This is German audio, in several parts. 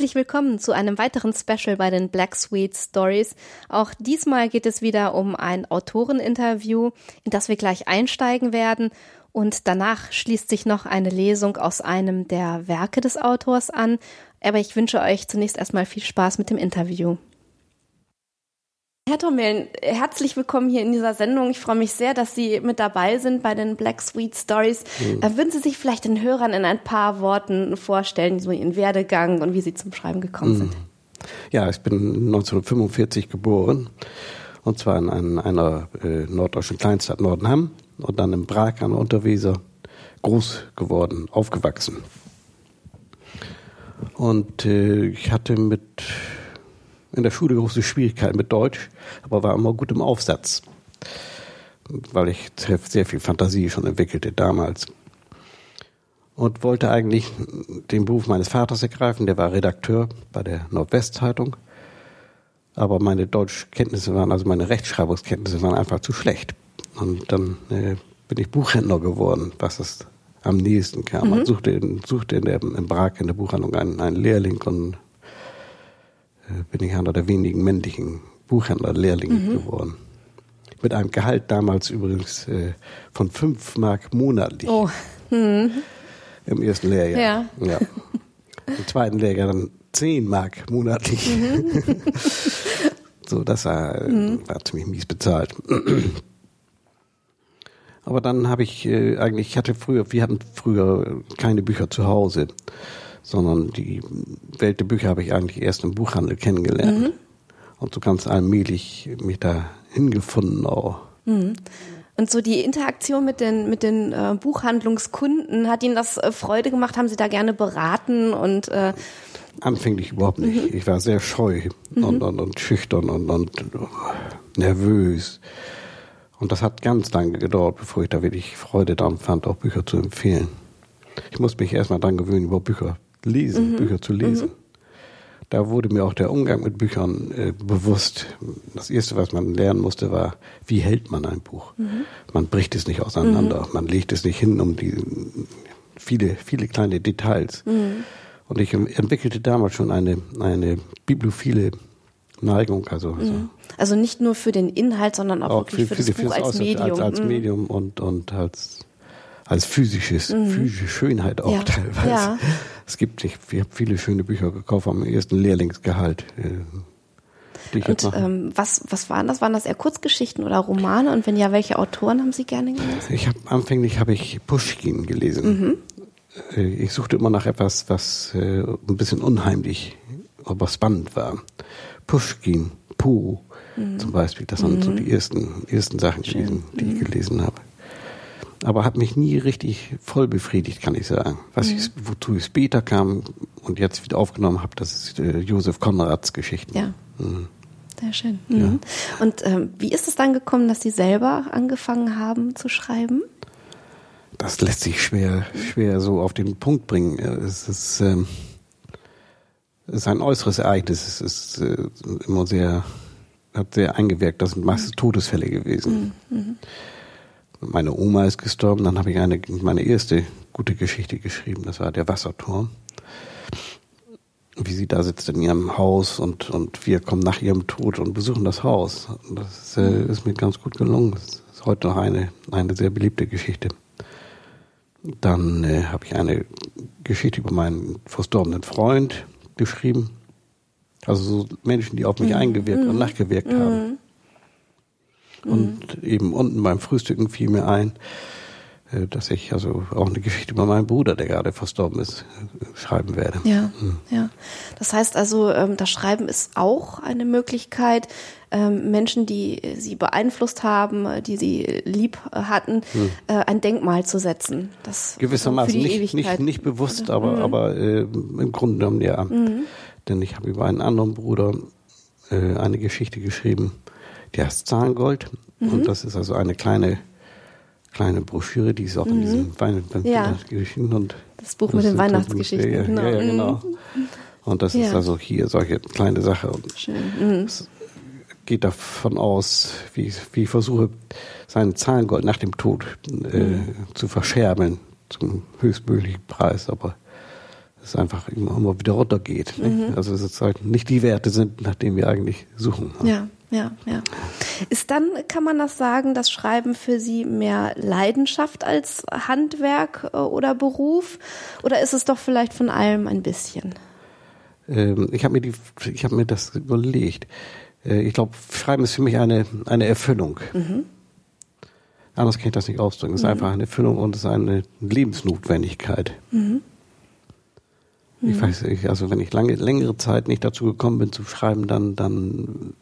Herzlich willkommen zu einem weiteren Special bei den Black Sweet Stories. Auch diesmal geht es wieder um ein Autoreninterview, in das wir gleich einsteigen werden. Und danach schließt sich noch eine Lesung aus einem der Werke des Autors an. Aber ich wünsche euch zunächst erstmal viel Spaß mit dem Interview. Herr Tommeln, herzlich willkommen hier in dieser Sendung. Ich freue mich sehr, dass Sie mit dabei sind bei den Black Sweet Stories. Mhm. Würden Sie sich vielleicht den Hörern in ein paar Worten vorstellen, so Ihren Werdegang und wie Sie zum Schreiben gekommen mhm. sind? Ja, ich bin 1945 geboren und zwar in einer äh, norddeutschen Kleinstadt Nordenham und dann in Prag an der Unterweser groß geworden, aufgewachsen. Und äh, ich hatte mit in der Schule große Schwierigkeiten mit Deutsch, aber war immer gut im Aufsatz, weil ich sehr viel Fantasie schon entwickelte damals. Und wollte eigentlich den Beruf meines Vaters ergreifen, der war Redakteur bei der Nordwestzeitung. Aber meine Deutschkenntnisse waren, also meine Rechtschreibungskenntnisse waren einfach zu schlecht. Und dann äh, bin ich Buchhändler geworden, was es am nächsten kam. Mhm. Man suchte, in, suchte in der, in Prag in der Buchhandlung einen, einen Lehrling und bin ich einer der wenigen männlichen Buchhändler-Lehrlinge mhm. geworden. Mit einem Gehalt damals übrigens äh, von fünf Mark monatlich. Oh. Mhm. Im ersten Lehrjahr. Ja. ja. Im zweiten Lehrjahr dann zehn Mark monatlich. Mhm. so, das war, mhm. war ziemlich mies bezahlt. Aber dann habe ich äh, eigentlich, ich hatte früher, wir hatten früher keine Bücher zu Hause sondern die Welt der Bücher habe ich eigentlich erst im Buchhandel kennengelernt. Mhm. Und so ganz allmählich mich da hingefunden auch. Mhm. Und so die Interaktion mit den, mit den äh, Buchhandlungskunden, hat Ihnen das äh, Freude gemacht? Haben Sie da gerne beraten und äh Anfänglich überhaupt nicht. Mhm. Ich war sehr scheu mhm. und, und, und, schüchtern und, und nervös. Und das hat ganz lange gedauert, bevor ich da wirklich Freude daran fand, auch Bücher zu empfehlen. Ich musste mich erstmal daran gewöhnen, über Bücher lesen, mhm. Bücher zu lesen. Mhm. Da wurde mir auch der Umgang mit Büchern äh, bewusst. Das erste, was man lernen musste, war, wie hält man ein Buch? Mhm. Man bricht es nicht auseinander, mhm. man legt es nicht hin um die viele, viele kleine Details. Mhm. Und ich entwickelte damals schon eine, eine bibliophile Neigung. Also, also, mhm. also nicht nur für den Inhalt, sondern auch, auch wirklich für, für das Buch als Medium. Als, als Medium und, und als als physisches, mhm. physische Schönheit auch ja. teilweise. Ja. Es gibt, ich, ich habe viele schöne Bücher gekauft am ersten Lehrlingsgehalt. Äh, und ähm, was, was waren das? Waren das eher Kurzgeschichten oder Romane? Und wenn ja, welche Autoren haben Sie gerne gelesen? Ich habe anfänglich habe ich Pushkin gelesen. Mhm. Äh, ich suchte immer nach etwas, was äh, ein bisschen unheimlich, aber spannend war. Pushkin, Poe mhm. zum Beispiel, das waren so mhm. die ersten, ersten Sachen gewesen, die ich mhm. gelesen habe aber hat mich nie richtig voll befriedigt, kann ich sagen. Was mhm. ich, wozu ich später kam und jetzt wieder aufgenommen habe, das ist äh, Josef Konrads Geschichten. Ja. Mhm. Sehr schön. Mhm. Ja. Und ähm, wie ist es dann gekommen, dass Sie selber angefangen haben zu schreiben? Das lässt sich schwer, schwer so auf den Punkt bringen. Es ist, ähm, es ist ein äußeres Ereignis. Es ist äh, immer sehr, hat sehr eingewirkt. Das sind meistens Todesfälle gewesen. Mhm. Meine Oma ist gestorben, dann habe ich eine, meine erste gute Geschichte geschrieben, das war der Wasserturm. Wie sie da sitzt in ihrem Haus und, und wir kommen nach ihrem Tod und besuchen das Haus. Das äh, ist mir ganz gut gelungen. Das ist heute noch eine, eine sehr beliebte Geschichte. Dann äh, habe ich eine Geschichte über meinen verstorbenen Freund geschrieben. Also so Menschen, die auf mich mhm. eingewirkt und mhm. nachgewirkt mhm. haben. Und mhm. eben unten beim Frühstücken fiel mir ein, äh, dass ich also auch eine Geschichte über meinen Bruder, der gerade verstorben ist, schreiben werde. Ja, mhm. ja. Das heißt also, ähm, das Schreiben ist auch eine Möglichkeit, ähm, Menschen, die sie beeinflusst haben, die sie lieb hatten, mhm. ein Denkmal zu setzen. Das Gewissermaßen nicht, nicht, nicht bewusst, aber, mhm. aber äh, im Grunde genommen ja. Mhm. Denn ich habe über einen anderen Bruder äh, eine Geschichte geschrieben, die heißt Zahngold. Mhm. Und das ist also eine kleine, kleine Broschüre, die ist auch mhm. in diesem Weihnachtsgeschichten. Und das Buch mit den Weihnachtsgeschichten. Ja, genau. Ja, ja, genau. Mhm. Und das ist also hier solche kleine Sache. Und Schön. Mhm. Es geht davon aus, wie, wie ich versuche, sein Zahngold nach dem Tod äh, mhm. zu verscherbeln zum höchstmöglichen Preis. Aber es einfach immer wieder runtergeht. Mhm. Also sozusagen nicht die Werte sind, nach denen wir eigentlich suchen. Ja, ja, ja. Ist dann, kann man das sagen, das Schreiben für Sie mehr Leidenschaft als Handwerk äh, oder Beruf? Oder ist es doch vielleicht von allem ein bisschen? Ähm, ich habe mir, die, ich hab mir das überlegt. Äh, ich glaube, Schreiben ist für mich eine, eine Erfüllung. Mhm. Anders kann ich das nicht ausdrücken. Es ist mhm. einfach eine Erfüllung und es ist eine Lebensnotwendigkeit. Mhm. Ich mhm. weiß nicht, also wenn ich lange, längere Zeit nicht dazu gekommen bin zu schreiben, dann, dann,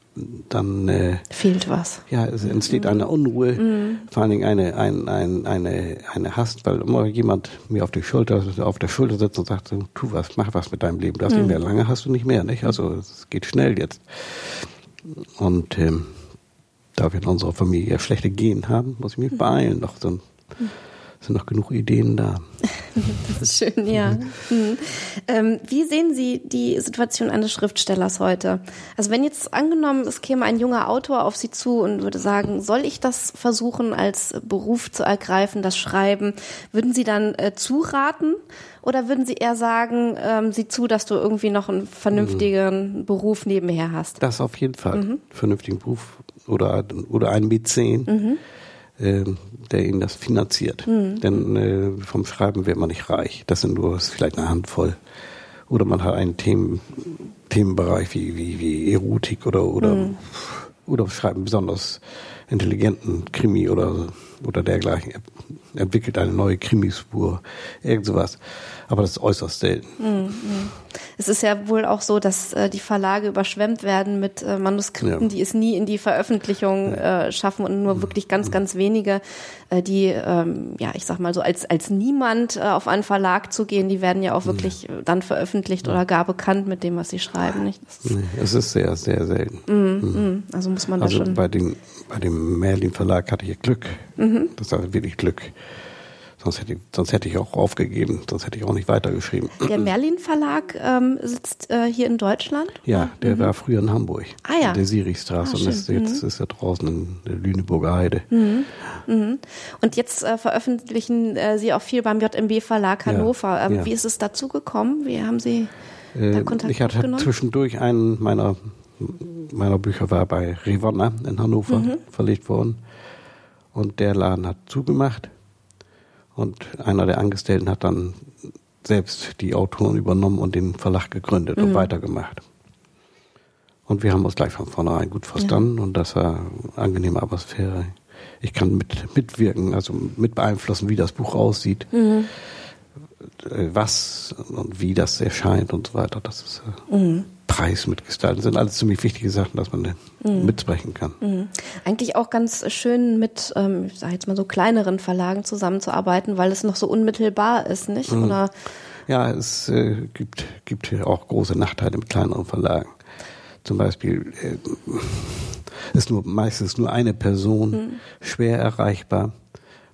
dann äh, fehlt was. Ja, es entsteht mhm. eine Unruhe, mhm. vor allen Dingen eine, ein, ein, eine, eine Hast, weil immer jemand mir auf die Schulter, auf der Schulter sitzt und sagt, tu was, mach was mit deinem Leben. Du hast mhm. nicht mehr lange, hast du nicht mehr, nicht? Also es geht schnell jetzt. Und ähm, da wir in unserer Familie schlechte Gehen haben, muss ich mich beeilen, noch so ein mhm sind noch genug Ideen da. Das ist schön, ja. Mhm. Ähm, wie sehen Sie die Situation eines Schriftstellers heute? Also wenn jetzt angenommen, es käme ein junger Autor auf Sie zu und würde sagen, soll ich das versuchen, als Beruf zu ergreifen, das Schreiben, würden Sie dann äh, zuraten oder würden Sie eher sagen, ähm, sieh zu, dass du irgendwie noch einen vernünftigen mhm. Beruf nebenher hast? Das auf jeden Fall. Mhm. Vernünftigen Beruf oder, oder ein B10 äh, der ihnen das finanziert. Mhm. Denn äh, vom Schreiben wird man nicht reich. Das sind nur vielleicht eine Handvoll. Oder man hat einen Themen, Themenbereich wie, wie, wie Erotik oder, oder, mhm. oder schreibt besonders intelligenten Krimi oder, oder dergleichen. Entwickelt eine neue Krimispur, irgend sowas aber das ist äußerst selten. Mhm. Es ist ja wohl auch so, dass äh, die Verlage überschwemmt werden mit äh, Manuskripten, ja. die es nie in die Veröffentlichung äh, schaffen und nur mhm. wirklich ganz, ganz wenige, äh, die, ähm, ja, ich sag mal so, als, als niemand äh, auf einen Verlag zu gehen, die werden ja auch wirklich ja. dann veröffentlicht oder gar bekannt mit dem, was sie schreiben. Nicht? Nee, es ist sehr, sehr selten. Mhm. Mhm. Also muss man also da schon. Bei, den, bei dem Merlin Verlag hatte ich Glück. Mhm. Das war wirklich Glück. Sonst hätte, ich, sonst hätte ich auch aufgegeben, sonst hätte ich auch nicht weitergeschrieben. Der Merlin Verlag ähm, sitzt äh, hier in Deutschland? Ja, der mhm. war früher in Hamburg. Ah ja. In der Sirichstraße ah, und ist, jetzt mhm. ist er draußen in der Lüneburger Heide. Mhm. Mhm. Und jetzt äh, veröffentlichen äh, Sie auch viel beim JMB Verlag Hannover. Ja, ähm, ja. Wie ist es dazu gekommen? Wie haben Sie äh, da Kontakt Ich hatte zwischendurch einen meiner, meiner Bücher war bei Rivonna in Hannover mhm. verlegt worden. Und der Laden hat zugemacht. Und einer der Angestellten hat dann selbst die Autoren übernommen und den Verlag gegründet mhm. und weitergemacht. Und wir haben uns gleich von vornherein gut verstanden ja. und das war eine angenehme Atmosphäre. Ich kann mit, mitwirken, also mit beeinflussen, wie das Buch aussieht, mhm. was und wie das erscheint und so weiter. Das ist äh, mhm. Preis mitgestalten. Das sind alles ziemlich wichtige Sachen, dass man mhm. mitsprechen kann. Mhm. Eigentlich auch ganz schön mit, ähm, ich sage jetzt mal so kleineren Verlagen zusammenzuarbeiten, weil es noch so unmittelbar ist, nicht? Mhm. Oder? Ja, es äh, gibt, gibt auch große Nachteile mit kleineren Verlagen. Zum Beispiel äh, ist nur meistens nur eine Person mhm. schwer erreichbar.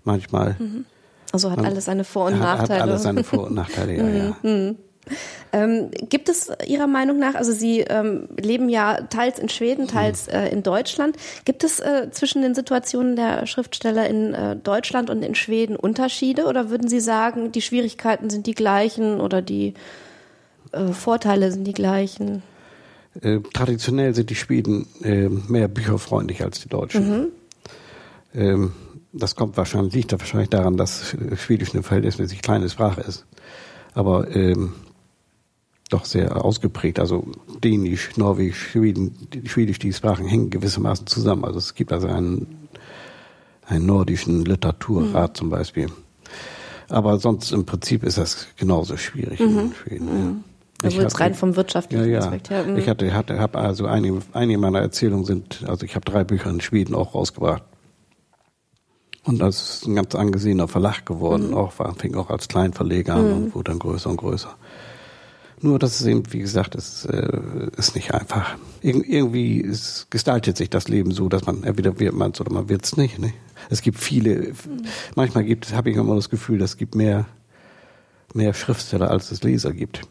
Manchmal. Mhm. Also hat alles seine Vor- und Nachteile. Hat alles seine Vor- und Nachteile, ja, ja. Mhm. Ähm, gibt es Ihrer Meinung nach, also Sie ähm, leben ja teils in Schweden, teils äh, in Deutschland, gibt es äh, zwischen den Situationen der Schriftsteller in äh, Deutschland und in Schweden Unterschiede oder würden Sie sagen, die Schwierigkeiten sind die gleichen oder die äh, Vorteile sind die gleichen? Äh, traditionell sind die Schweden äh, mehr bücherfreundlich als die Deutschen. Mhm. Ähm, das kommt wahrscheinlich, liegt da wahrscheinlich daran, dass Schwedisch eine verhältnismäßig kleine Sprache ist. Aber ähm, doch sehr ausgeprägt. Also Dänisch, Norwegisch, Schweden, Schwedisch, die Sprachen hängen gewissermaßen zusammen. Also es gibt also einen, einen nordischen Literaturrat mhm. zum Beispiel. Aber sonst im Prinzip ist das genauso schwierig mhm. in Schweden. Mhm. Ja. Also jetzt rein vom wirtschaftlichen ja, ja. Aspekt her. Mhm. Ich hatte, hatte, habe also einige, einige meiner Erzählungen sind, also ich habe drei Bücher in Schweden auch rausgebracht. Und das ist ein ganz angesehener Verlag geworden, mhm. auch war, fing auch als Kleinverleger an mhm. und wurde dann größer und größer. Nur, dass es eben, wie gesagt, es äh, ist nicht einfach. Ir irgendwie ist, gestaltet sich das Leben so, dass man entweder wird man es oder man wird es nicht. Ne? Es gibt viele, manchmal gibt habe ich immer das Gefühl, es gibt mehr, mehr Schriftsteller, als es Leser gibt.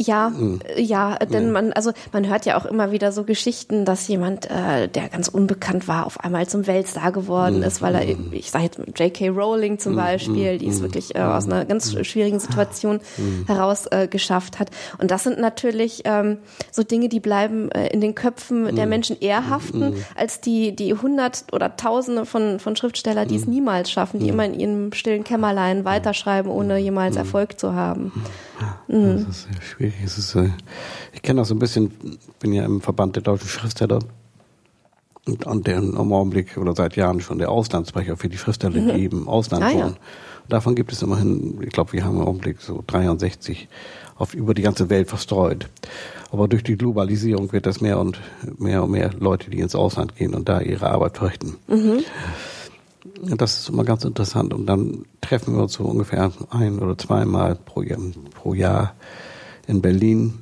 Ja, mhm. ja, denn ja. man, also man hört ja auch immer wieder so Geschichten, dass jemand, äh, der ganz unbekannt war, auf einmal zum Weltstar geworden mhm. ist, weil er, hm. ich sage jetzt J.K. Rowling zum hm. Beispiel, die es wirklich äh, aus einer ganz schwierigen Situation heraus äh, geschafft hat. Und das sind natürlich ähm, so Dinge, die bleiben äh, in den Köpfen der Menschen eher haften, als die die hundert oder Tausende von von Schriftsteller, die es niemals schaffen, die immer in ihrem stillen Kämmerlein weiterschreiben, ohne jemals Erfolg zu haben. Das ist sehr schwierig. Es ist, äh, ich kenne das so ein bisschen, bin ja im Verband der deutschen Schriftsteller und, und der im Augenblick oder seit Jahren schon der Auslandssprecher für die Schriftsteller, mhm. die eben im Ausland ah, wohnen. Ja. Davon gibt es immerhin, ich glaube, wir haben im Augenblick so 63 auf, über die ganze Welt verstreut. Aber durch die Globalisierung wird das mehr und mehr und mehr Leute, die ins Ausland gehen und da ihre Arbeit verrichten. Mhm. Das ist immer ganz interessant. Und dann treffen wir uns so ungefähr ein oder zweimal pro Jahr, pro Jahr in Berlin.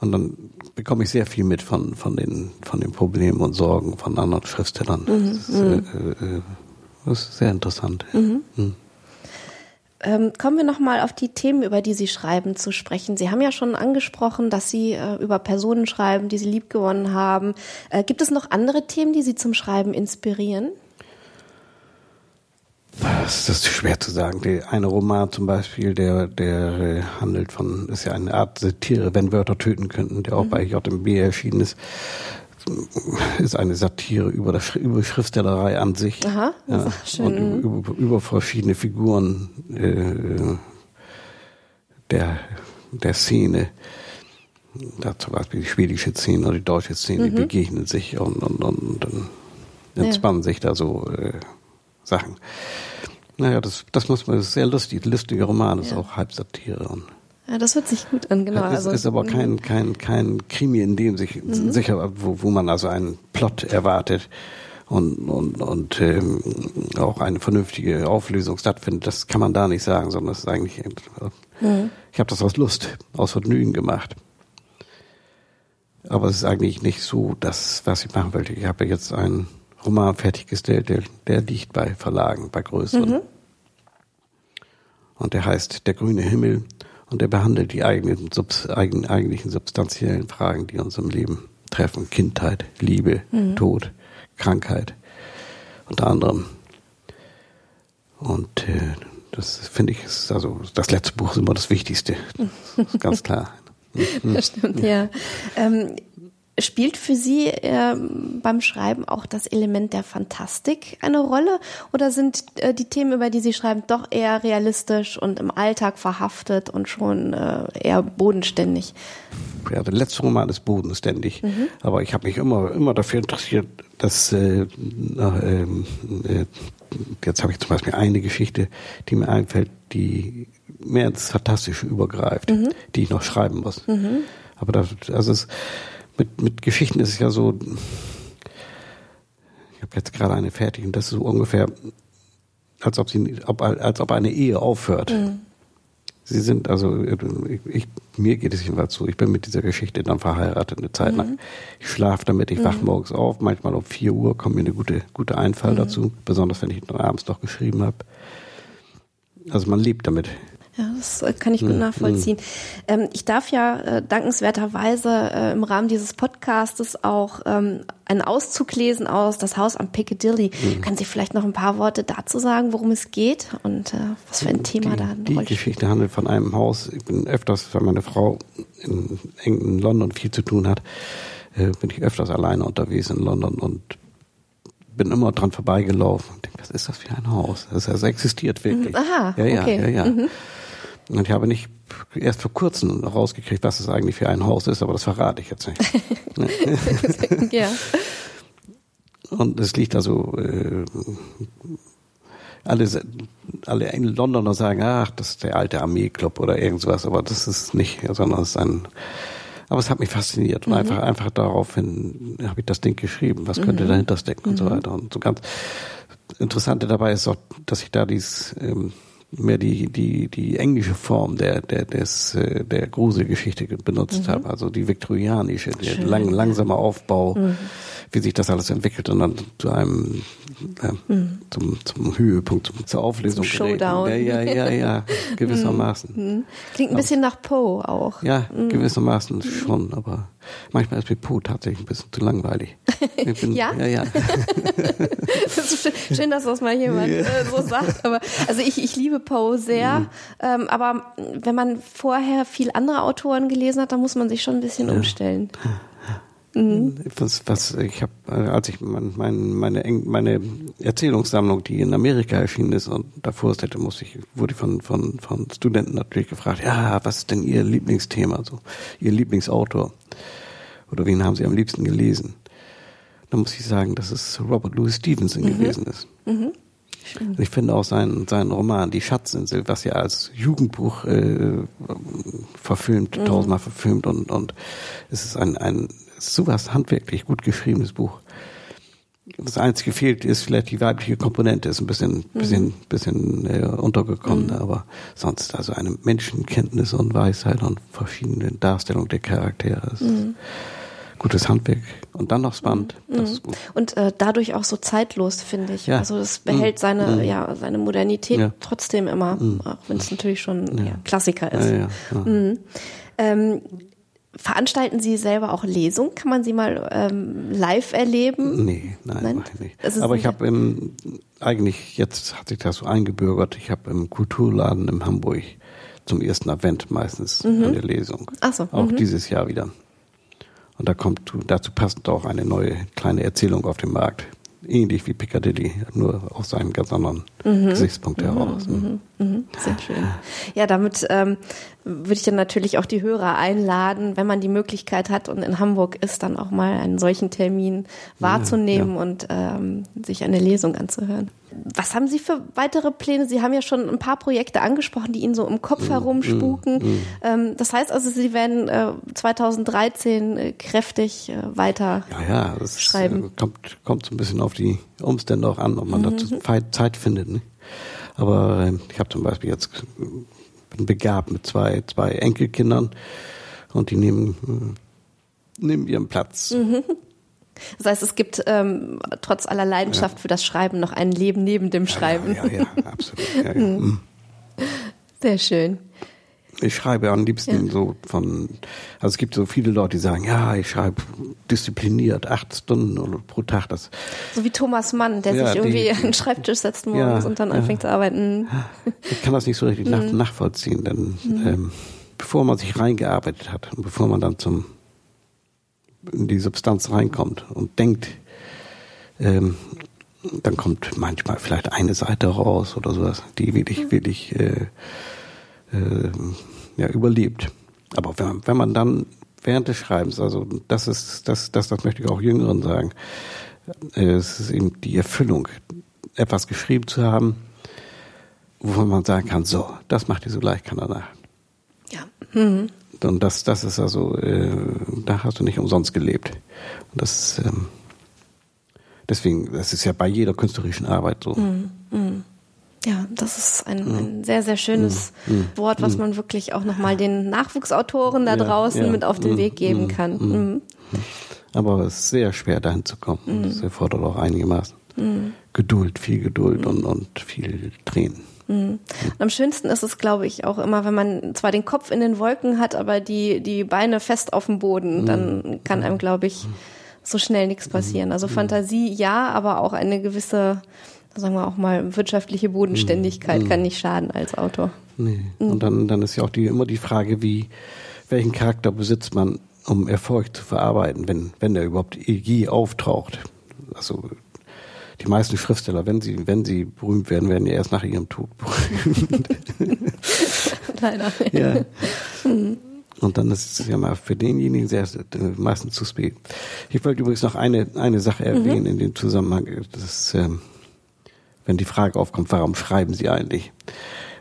Und dann bekomme ich sehr viel mit von, von, den, von den Problemen und Sorgen von anderen Schriftstellern. Mhm, das, ist, mhm. äh, äh, das, ist, sehr interessant. Mhm. Mhm. Ähm, kommen wir nochmal auf die Themen, über die Sie schreiben, zu sprechen. Sie haben ja schon angesprochen, dass Sie äh, über Personen schreiben, die Sie liebgewonnen haben. Äh, gibt es noch andere Themen, die Sie zum Schreiben inspirieren? Das ist schwer zu sagen. Der eine Roman zum Beispiel, der, der äh, handelt von, ist ja eine Art Satire, wenn Wörter töten könnten, der auch mhm. bei JMB erschienen ist, ist eine Satire über, das, über Schriftstellerei an sich. Aha, ja, schön. Und über, über, verschiedene Figuren äh, der, der Szene. Da zum Beispiel die schwedische Szene oder die deutsche Szene, mhm. begegnen sich und, und, und, und entspannen ja. sich da so äh, Sachen. Naja, das, das muss man, das ist sehr lustig. Lustiger Roman ist ja. auch halb Satire. Ja, das hört sich gut an, genau. Es also, ist aber kein, mhm. kein, kein Krimi, in dem sich mhm. sicher, wo, wo man also einen Plot erwartet und, und, und ähm, auch eine vernünftige Auflösung stattfindet. Das kann man da nicht sagen, sondern es ist eigentlich, äh, mhm. ich habe das aus Lust, aus Vergnügen gemacht. Aber es ist eigentlich nicht so das, was ich machen wollte. Ich habe jetzt einen Roman fertiggestellt, der, der liegt bei Verlagen, bei größeren. Mhm. Und der heißt Der grüne Himmel und der behandelt die eigenen, subs, eigen, eigentlichen substanziellen Fragen, die uns im Leben treffen. Kindheit, Liebe, mhm. Tod, Krankheit, unter anderem. Und äh, das finde ich, ist also das letzte Buch ist immer das Wichtigste. Das ist ganz klar. Das stimmt, ja. Ähm, Spielt für Sie äh, beim Schreiben auch das Element der Fantastik eine Rolle oder sind äh, die Themen, über die Sie schreiben, doch eher realistisch und im Alltag verhaftet und schon äh, eher bodenständig? Ja, der letzte Roman ist bodenständig, mhm. aber ich habe mich immer immer dafür interessiert, dass äh, ähm, äh, jetzt habe ich zum Beispiel eine Geschichte, die mir einfällt, die mehr ins Fantastische übergreift, mhm. die ich noch schreiben muss. Mhm. Aber das, also es mit, mit Geschichten ist es ja so, ich habe jetzt gerade eine fertig und das ist so ungefähr, als ob sie, ob, als ob eine Ehe aufhört. Mhm. Sie sind also, ich, mir geht es jedenfalls so, ich bin mit dieser Geschichte dann verheiratet eine Zeit lang. Mhm. Ich schlafe damit, ich mhm. wach morgens auf, manchmal um vier Uhr kommt mir eine gute, gute Einfall mhm. dazu, besonders wenn ich noch abends noch geschrieben habe. Also man lebt damit. Ja, das äh, kann ich gut hm, nachvollziehen. Ähm, ich darf ja äh, dankenswerterweise äh, im Rahmen dieses Podcastes auch ähm, einen Auszug lesen aus Das Haus am Piccadilly. Mhm. Können Sie vielleicht noch ein paar Worte dazu sagen, worum es geht und äh, was für ein Thema die, da eine Die Geschichte handelt von einem Haus. Ich bin öfters, weil meine Frau in, in London viel zu tun hat, äh, bin ich öfters alleine unterwegs in London und bin immer dran vorbeigelaufen. Ich denke, was ist das für ein Haus? Das, das existiert wirklich. Aha, ja, ja, okay. ja, ja. Mhm. Und ich habe nicht erst vor kurzem rausgekriegt, was es eigentlich für ein Haus ist, aber das verrate ich jetzt nicht. ja. Und es liegt also, äh, alle, alle Londoner sagen, ach, das ist der alte Armeeclub oder irgendwas, aber das ist nicht, sondern es ist ein, aber es hat mich fasziniert und mhm. einfach, einfach daraufhin habe ich das Ding geschrieben, was könnte mhm. dahinter stecken und so mhm. weiter. Und so ganz Interessante dabei ist auch, dass ich da dieses, ähm, mehr die, die, die englische Form der, der, des, äh, der Gruselgeschichte benutzt mhm. habe, also die viktorianische, der lang, langsame Aufbau, mhm. Wie sich das alles entwickelt und dann zu einem äh, mhm. zum, zum Höhepunkt, zum, zur Auflösung. Zum Showdown. Ja, ja, ja, ja, gewissermaßen. Mhm. Klingt ein bisschen nach Poe auch. Ja, mhm. gewissermaßen schon, aber manchmal ist mir Poe tatsächlich ein bisschen zu langweilig. Bin, ja? Ja, ja. das ist schön, dass das mal jemand ja. äh, so sagt. Aber also ich, ich liebe Poe sehr, mhm. ähm, aber wenn man vorher viel andere Autoren gelesen hat, dann muss man sich schon ein bisschen ja. umstellen. Mhm. Was, was ich habe, als ich mein, meine, meine Erzählungssammlung, die in Amerika erschienen ist und davor hätte, muss ich, wurde von, von, von Studenten natürlich gefragt, ja, was ist denn Ihr Lieblingsthema, so Ihr Lieblingsautor? Oder wen haben Sie am liebsten gelesen? Da muss ich sagen, dass es Robert Louis Stevenson mhm. gewesen ist. Mhm. Ich finde auch seinen, seinen Roman Die Schatzinsel, was ja als Jugendbuch äh, verfilmt, mhm. tausendmal verfilmt und, und es ist ein, ein sowas handwerklich gut geschriebenes Buch. Das einzige fehlt ist vielleicht die weibliche Komponente, ist ein bisschen, mhm. bisschen, bisschen äh, untergekommen, mhm. aber sonst also eine Menschenkenntnis und Weisheit und verschiedene Darstellung der Charaktere. Mhm. Gutes Handwerk und dann noch spannend. Das mhm. ist gut. Und äh, dadurch auch so zeitlos, finde ich. Ja. Also es behält mhm. seine, mhm. ja, seine Modernität ja. trotzdem immer, auch wenn es natürlich schon ja. Klassiker ist. Ähm, Veranstalten Sie selber auch Lesungen? Kann man sie mal ähm, live erleben? Nee, nein, nein? mache ich nicht. Aber ich habe im, eigentlich, jetzt hat sich das so eingebürgert, ich habe im Kulturladen in Hamburg zum ersten Advent meistens mhm. eine Lesung. Ach so. Auch mhm. dieses Jahr wieder. Und da kommt, dazu passt auch eine neue kleine Erzählung auf den Markt ähnlich wie Piccadilly, nur aus einem ganz anderen mhm. Gesichtspunkt mhm. heraus. Mhm. Mhm. Sehr schön. Ja, damit ähm, würde ich dann natürlich auch die Hörer einladen, wenn man die Möglichkeit hat und in Hamburg ist, dann auch mal einen solchen Termin wahrzunehmen ja, ja. und ähm, sich eine Lesung anzuhören. Was haben Sie für weitere Pläne? Sie haben ja schon ein paar Projekte angesprochen, die Ihnen so im Kopf mm, herumspuken. Mm, mm. Ähm, das heißt also, Sie werden äh, 2013 äh, kräftig äh, weiter ja, ja, das schreiben. Äh, kommt, kommt so ein bisschen auf die Umstände auch an, ob man mhm. dazu Zeit findet. Ne? Aber äh, ich habe zum Beispiel jetzt bin begabt mit zwei, zwei Enkelkindern und die nehmen, äh, nehmen ihren Platz. Mhm. Das heißt, es gibt ähm, trotz aller Leidenschaft ja. für das Schreiben noch ein Leben neben dem Schreiben. Ja, ja, ja, absolut. Ja, ja. Mhm. Sehr schön. Ich schreibe am liebsten ja. so von, also es gibt so viele Leute, die sagen, ja, ich schreibe diszipliniert acht Stunden pro Tag. Das so wie Thomas Mann, der ja, sich irgendwie die, an den Schreibtisch setzt morgens ja, und dann anfängt zu arbeiten. Ich kann das nicht so richtig nach, mhm. nachvollziehen, denn mhm. ähm, bevor man sich reingearbeitet hat und bevor man dann zum in die Substanz reinkommt und denkt, ähm, dann kommt manchmal vielleicht eine Seite raus oder sowas, die wirklich, mhm. wirklich äh, äh, ja, überlebt. Aber wenn man, wenn man dann während des Schreibens, also das ist, das, das, das möchte ich auch Jüngeren sagen, äh, es ist eben die Erfüllung, etwas geschrieben zu haben, wovon man sagen kann, so, das macht ihr so leicht, kann danach. Ja. Mhm. Und das, das ist also, äh, da hast du nicht umsonst gelebt. Und das, ähm, deswegen, das ist ja bei jeder künstlerischen Arbeit so. Mhm. Mhm. Ja, das ist ein, mhm. ein sehr, sehr schönes mhm. mhm. Wort, was mhm. man wirklich auch nochmal den Nachwuchsautoren da draußen ja, ja. mit auf den Weg geben kann. Aber es ist sehr schwer, dahin zu kommen. Das erfordert auch einigermaßen Geduld, viel Geduld und, und viel Tränen. Mhm. Am schönsten ist es, glaube ich, auch immer, wenn man zwar den Kopf in den Wolken hat, aber die, die Beine fest auf dem Boden, dann kann einem, glaube ich, so schnell nichts passieren. Also Fantasie ja, aber auch eine gewisse sagen wir auch mal, wirtschaftliche Bodenständigkeit mhm. kann nicht schaden als Autor. Nee. Mhm. Und dann, dann ist ja auch die, immer die Frage, wie, welchen Charakter besitzt man, um Erfolg zu verarbeiten, wenn, wenn der überhaupt je auftaucht. Also, die meisten Schriftsteller, wenn sie, wenn sie berühmt werden, werden ja erst nach ihrem Tod berühmt. Leider. Ja. Mhm. Und dann ist es ja mal für denjenigen sehr, meistens zu spät. Ich wollte übrigens noch eine, eine Sache erwähnen mhm. in dem Zusammenhang. Das, ähm, wenn die Frage aufkommt, warum schreiben Sie eigentlich?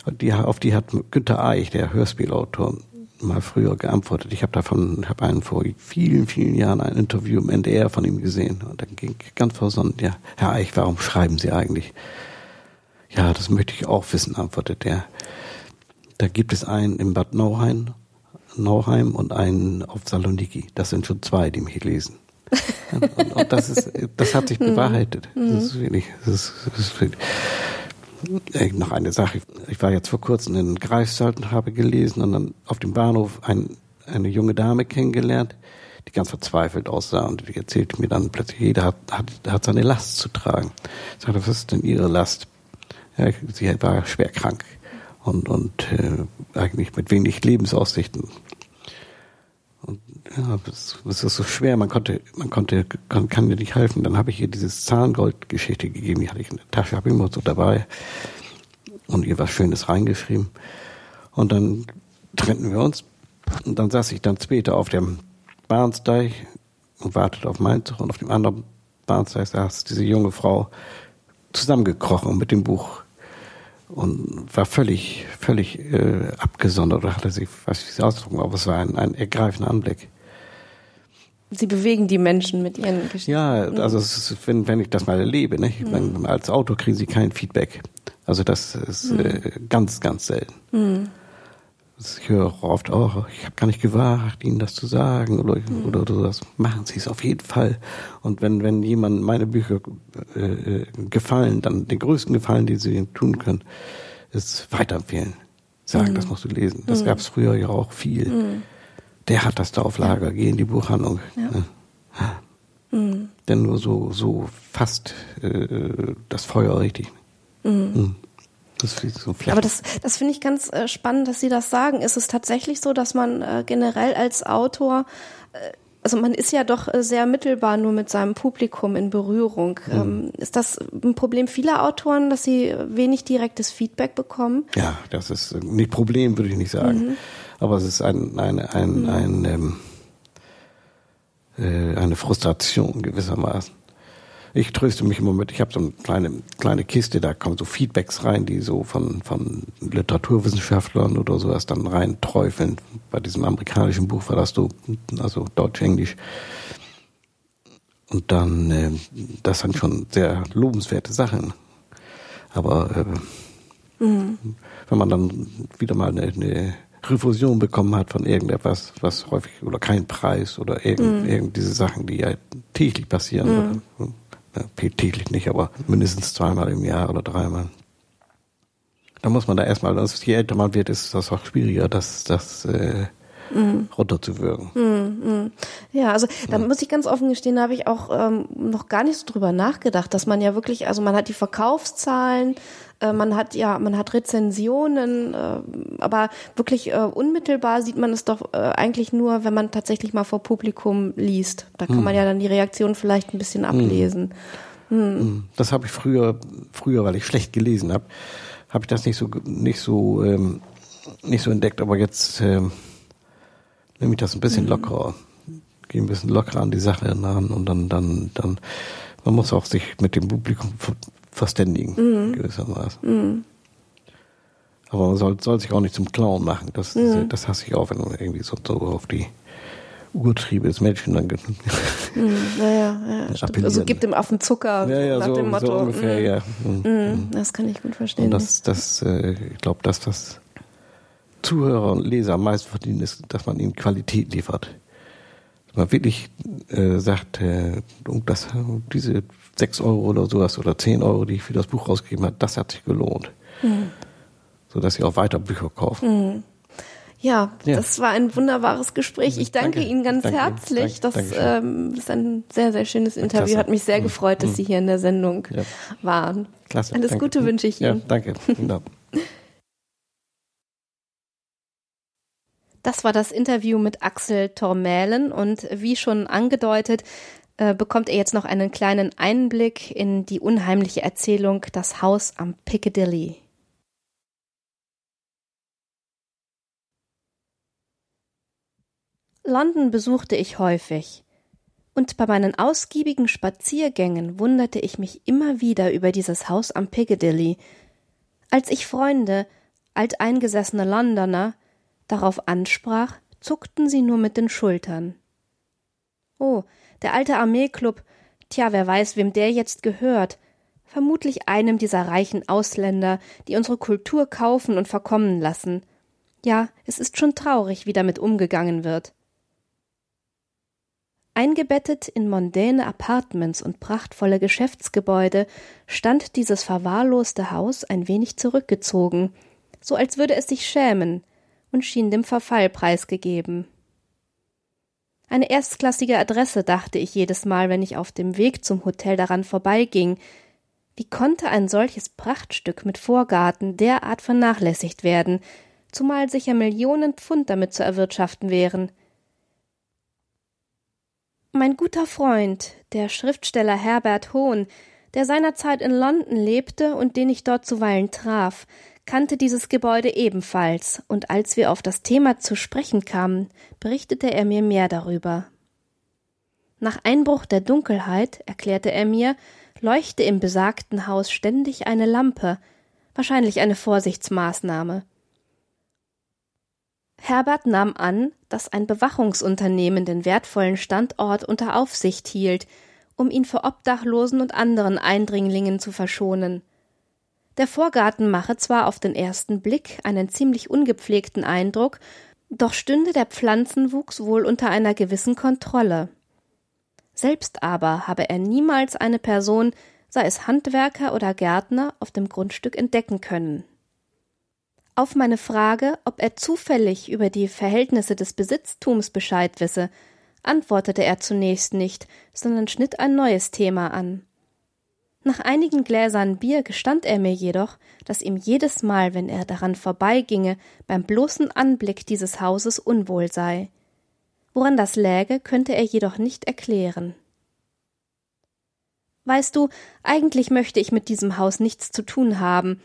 Und die, auf die hat Günter Eich, der Hörspielautor, mal früher geantwortet. Ich habe davon, habe einen vor vielen, vielen Jahren ein Interview im NDR von ihm gesehen und dann ging ganz versonnen, ja, Herr Eich, warum schreiben Sie eigentlich? Ja, das möchte ich auch wissen, antwortet er. Da gibt es einen in Bad Nauheim, Nauheim und einen auf Saloniki. Das sind schon zwei, die mich lesen. und, und, das ist, das hat sich mhm. bewahrheitet. Mhm. Das ist wirklich, das ist, das ist wirklich, äh, noch eine Sache. Ich war jetzt vor kurzem in Greifswald und habe gelesen und dann auf dem Bahnhof ein, eine junge Dame kennengelernt, die ganz verzweifelt aussah und die erzählte mir dann plötzlich, jeder hat, hat, hat seine Last zu tragen. Ich sagte, was ist denn ihre Last? Ja, sie war schwer krank und, und äh, eigentlich mit wenig Lebensaussichten. Ja, es, es ist so schwer, man konnte, man konnte, kann, kann mir nicht helfen. Dann habe ich ihr dieses Zahngold-Geschichte gegeben, die hatte ich in der Tasche, habe ich immer so dabei und ihr was Schönes reingeschrieben. Und dann trennten wir uns und dann saß ich dann später auf dem Bahnsteig und wartete auf meinen Zug und auf dem anderen Bahnsteig saß diese junge Frau zusammengekrochen mit dem Buch und war völlig, völlig äh, abgesondert oder hatte sich, weiß ich, wie sie ausdrücken, aber es war ein, ein ergreifender Anblick. Sie bewegen die Menschen mit ihren Geschichten. Ja, also ist, wenn, wenn ich das mal erlebe, nicht? Mhm. als Autor kriegen sie kein Feedback. Also das ist mhm. äh, ganz, ganz selten. Mhm. Ich höre oft, oh, ich habe gar nicht gewagt, Ihnen das zu sagen oder, mhm. oder, oder das. Machen Sie es auf jeden Fall. Und wenn, wenn jemand meine Bücher äh, äh, gefallen, dann den größten Gefallen, den Sie tun können, ist weiterempfehlen. Sagen, mhm. das musst du lesen. Das mhm. gab es früher ja auch viel. Mhm. Der hat das da auf Lager, geh in die Buchhandlung. Ja. Ne? Denn nur so, so fast äh, das Feuer richtig. Mhm. Das so Aber das, das finde ich ganz äh, spannend, dass Sie das sagen. Ist es tatsächlich so, dass man äh, generell als Autor, äh, also man ist ja doch äh, sehr mittelbar nur mit seinem Publikum in Berührung. Mhm. Ähm, ist das ein Problem vieler Autoren, dass sie wenig direktes Feedback bekommen? Ja, das ist nicht Problem, würde ich nicht sagen. Mhm. Aber es ist ein, ein, ein, mhm. ein ähm, äh, eine Frustration gewissermaßen. Ich tröste mich immer mit, ich habe so eine kleine, kleine Kiste, da kommen so Feedbacks rein, die so von, von Literaturwissenschaftlern oder sowas dann rein träufeln. Bei diesem amerikanischen Buch war das so, also Deutsch-Englisch. Und dann, äh, das sind schon sehr lobenswerte Sachen. Aber äh, mhm. wenn man dann wieder mal eine, eine Refusion bekommen hat von irgendetwas, was häufig oder kein Preis oder irgend, mhm. irgend diese Sachen, die ja täglich passieren. Mhm täglich nicht, aber mindestens zweimal im Jahr oder dreimal. Da muss man da erstmal, also je älter man wird, ist das auch schwieriger, das, das äh, mm. runterzuwirken. Mm. Ja, also da muss ich ganz offen gestehen, da habe ich auch ähm, noch gar nicht so drüber nachgedacht, dass man ja wirklich, also man hat die Verkaufszahlen, äh, man hat ja, man hat Rezensionen, äh, aber wirklich äh, unmittelbar sieht man es doch äh, eigentlich nur, wenn man tatsächlich mal vor Publikum liest. Da kann man ja dann die Reaktion vielleicht ein bisschen hm. ablesen. Das habe ich früher, früher, weil ich schlecht gelesen habe, habe ich das nicht so nicht so ähm, nicht so entdeckt, aber jetzt ähm, nehme ich das ein bisschen hm. lockerer, gehe ein bisschen lockerer an die Sache ran und dann dann dann man muss auch sich mit dem Publikum verständigen, mhm. gewissermaßen. Mhm. Aber man soll, soll sich auch nicht zum Clown machen. Das, mhm. das hasse ich auch, wenn man irgendwie so, so auf die Urtriebe des Menschen dann mhm. ja, ja, Also gibt dem Affen Zucker ja, ja, nach so, dem Motto. So ungefähr, mhm. ja. Mhm. mhm. Das kann ich gut verstehen. Und das, das, äh, ich glaube, das, was Zuhörer und Leser am meisten verdienen, ist, dass man ihnen Qualität liefert. Dass man wirklich äh, sagt, äh, das, diese sechs Euro oder sowas oder zehn Euro, die ich für das Buch rausgegeben habe, das hat sich gelohnt. Mhm. So dass sie auch weiter Bücher kaufen. Mhm. Ja, ja, das war ein wunderbares Gespräch. Ich danke, danke. Ihnen ganz danke, herzlich. Danke, das ähm, ist ein sehr, sehr schönes Interview. Klasse. Hat mich sehr mhm. gefreut, dass mhm. Sie hier in der Sendung ja. waren. Klasse. Alles Gute wünsche ich Ihnen. Ja, danke. Das war das Interview mit Axel Tormälen und wie schon angedeutet, äh, bekommt er jetzt noch einen kleinen Einblick in die unheimliche Erzählung Das Haus am Piccadilly. London besuchte ich häufig, und bei meinen ausgiebigen Spaziergängen wunderte ich mich immer wieder über dieses Haus am Piccadilly. Als ich Freunde, alteingesessene Londoner, darauf ansprach, zuckten sie nur mit den Schultern. Oh, der alte Armeeklub, tja, wer weiß, wem der jetzt gehört. Vermutlich einem dieser reichen Ausländer, die unsere Kultur kaufen und verkommen lassen. Ja, es ist schon traurig, wie damit umgegangen wird. Eingebettet in mondäne Appartements und prachtvolle Geschäftsgebäude stand dieses verwahrloste Haus ein wenig zurückgezogen, so als würde es sich schämen, und schien dem Verfall preisgegeben. Eine erstklassige Adresse, dachte ich jedes Mal, wenn ich auf dem Weg zum Hotel daran vorbeiging. Wie konnte ein solches Prachtstück mit Vorgarten derart vernachlässigt werden, zumal sicher Millionen Pfund damit zu erwirtschaften wären? Mein guter Freund, der Schriftsteller Herbert Hohn, der seinerzeit in London lebte und den ich dort zuweilen traf, kannte dieses Gebäude ebenfalls, und als wir auf das Thema zu sprechen kamen, berichtete er mir mehr darüber. Nach Einbruch der Dunkelheit, erklärte er mir, leuchte im besagten Haus ständig eine Lampe, wahrscheinlich eine Vorsichtsmaßnahme. Herbert nahm an, dass ein Bewachungsunternehmen den wertvollen Standort unter Aufsicht hielt, um ihn vor Obdachlosen und anderen Eindringlingen zu verschonen. Der Vorgarten mache zwar auf den ersten Blick einen ziemlich ungepflegten Eindruck, doch stünde der Pflanzenwuchs wohl unter einer gewissen Kontrolle. Selbst aber habe er niemals eine Person, sei es Handwerker oder Gärtner, auf dem Grundstück entdecken können. Auf meine Frage, ob er zufällig über die Verhältnisse des Besitztums Bescheid wisse, antwortete er zunächst nicht, sondern schnitt ein neues Thema an. Nach einigen Gläsern Bier gestand er mir jedoch, dass ihm jedes Mal, wenn er daran vorbeiginge, beim bloßen Anblick dieses Hauses unwohl sei. Woran das läge, könnte er jedoch nicht erklären. Weißt du, eigentlich möchte ich mit diesem Haus nichts zu tun haben,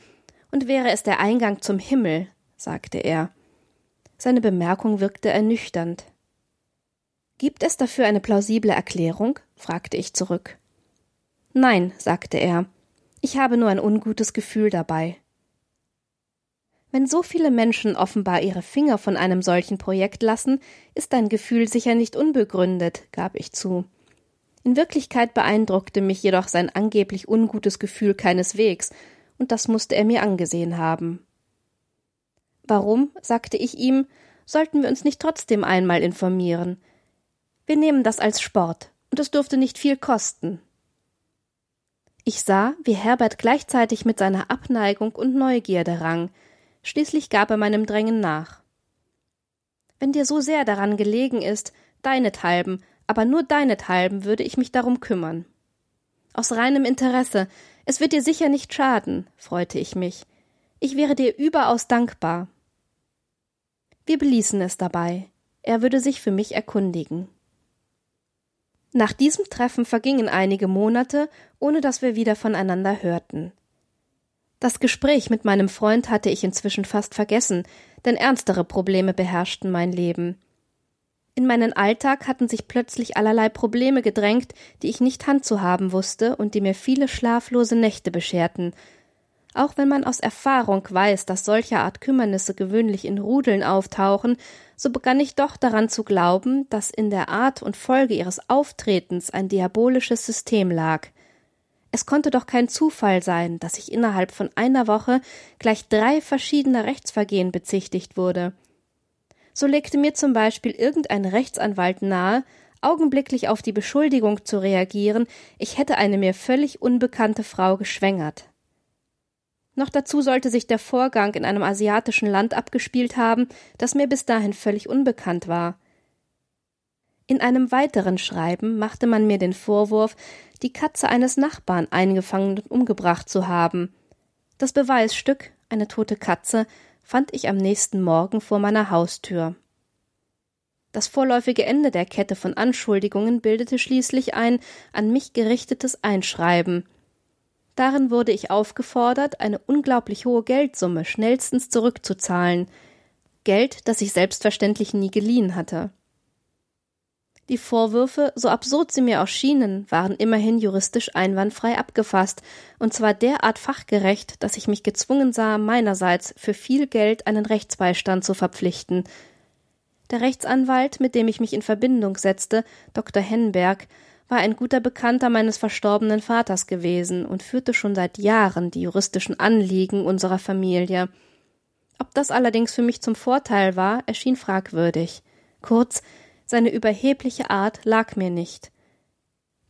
und wäre es der Eingang zum Himmel, sagte er. Seine Bemerkung wirkte ernüchternd. Gibt es dafür eine plausible Erklärung? fragte ich zurück. Nein, sagte er, ich habe nur ein ungutes Gefühl dabei. Wenn so viele Menschen offenbar ihre Finger von einem solchen Projekt lassen, ist dein Gefühl sicher nicht unbegründet, gab ich zu. In Wirklichkeit beeindruckte mich jedoch sein angeblich ungutes Gefühl keineswegs, und das musste er mir angesehen haben. Warum, sagte ich ihm, sollten wir uns nicht trotzdem einmal informieren? Wir nehmen das als Sport, und es dürfte nicht viel kosten. Ich sah, wie Herbert gleichzeitig mit seiner Abneigung und Neugierde rang. Schließlich gab er meinem Drängen nach. Wenn dir so sehr daran gelegen ist, deinethalben, aber nur deinethalben würde ich mich darum kümmern. Aus reinem Interesse, es wird dir sicher nicht schaden, freute ich mich. Ich wäre dir überaus dankbar. Wir beließen es dabei. Er würde sich für mich erkundigen. Nach diesem Treffen vergingen einige Monate, ohne dass wir wieder voneinander hörten. Das Gespräch mit meinem Freund hatte ich inzwischen fast vergessen, denn ernstere Probleme beherrschten mein Leben. In meinen Alltag hatten sich plötzlich allerlei Probleme gedrängt, die ich nicht handzuhaben wusste und die mir viele schlaflose Nächte bescherten, auch wenn man aus Erfahrung weiß, dass solcher Art Kümmernisse gewöhnlich in Rudeln auftauchen, so begann ich doch daran zu glauben, dass in der Art und Folge ihres Auftretens ein diabolisches System lag. Es konnte doch kein Zufall sein, dass ich innerhalb von einer Woche gleich drei verschiedene Rechtsvergehen bezichtigt wurde. So legte mir zum Beispiel irgendein Rechtsanwalt nahe, augenblicklich auf die Beschuldigung zu reagieren, ich hätte eine mir völlig unbekannte Frau geschwängert. Noch dazu sollte sich der Vorgang in einem asiatischen Land abgespielt haben, das mir bis dahin völlig unbekannt war. In einem weiteren Schreiben machte man mir den Vorwurf, die Katze eines Nachbarn eingefangen und umgebracht zu haben. Das Beweisstück, eine tote Katze, fand ich am nächsten Morgen vor meiner Haustür. Das vorläufige Ende der Kette von Anschuldigungen bildete schließlich ein an mich gerichtetes Einschreiben, Darin wurde ich aufgefordert, eine unglaublich hohe Geldsumme schnellstens zurückzuzahlen, Geld, das ich selbstverständlich nie geliehen hatte. Die Vorwürfe, so absurd sie mir auch schienen, waren immerhin juristisch einwandfrei abgefasst, und zwar derart fachgerecht, dass ich mich gezwungen sah, meinerseits für viel Geld einen Rechtsbeistand zu verpflichten. Der Rechtsanwalt, mit dem ich mich in Verbindung setzte, Dr. Henberg, war ein guter Bekannter meines verstorbenen Vaters gewesen und führte schon seit Jahren die juristischen Anliegen unserer Familie. Ob das allerdings für mich zum Vorteil war, erschien fragwürdig. Kurz, Seine überhebliche Art lag mir nicht.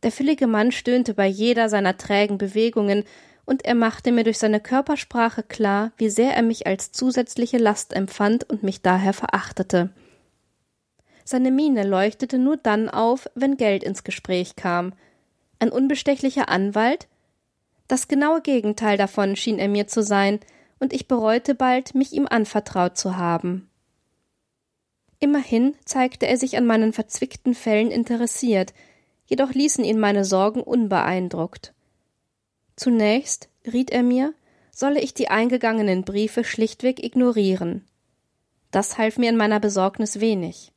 Der füllige Mann stöhnte bei jeder seiner trägen Bewegungen, und er machte mir durch seine Körpersprache klar, wie sehr er mich als zusätzliche Last empfand und mich daher verachtete. Seine Miene leuchtete nur dann auf, wenn Geld ins Gespräch kam. Ein unbestechlicher Anwalt? Das genaue Gegenteil davon schien er mir zu sein, und ich bereute bald, mich ihm anvertraut zu haben. Immerhin zeigte er sich an meinen verzwickten Fällen interessiert, jedoch ließen ihn meine Sorgen unbeeindruckt. Zunächst, riet er mir, solle ich die eingegangenen Briefe schlichtweg ignorieren. Das half mir in meiner Besorgnis wenig.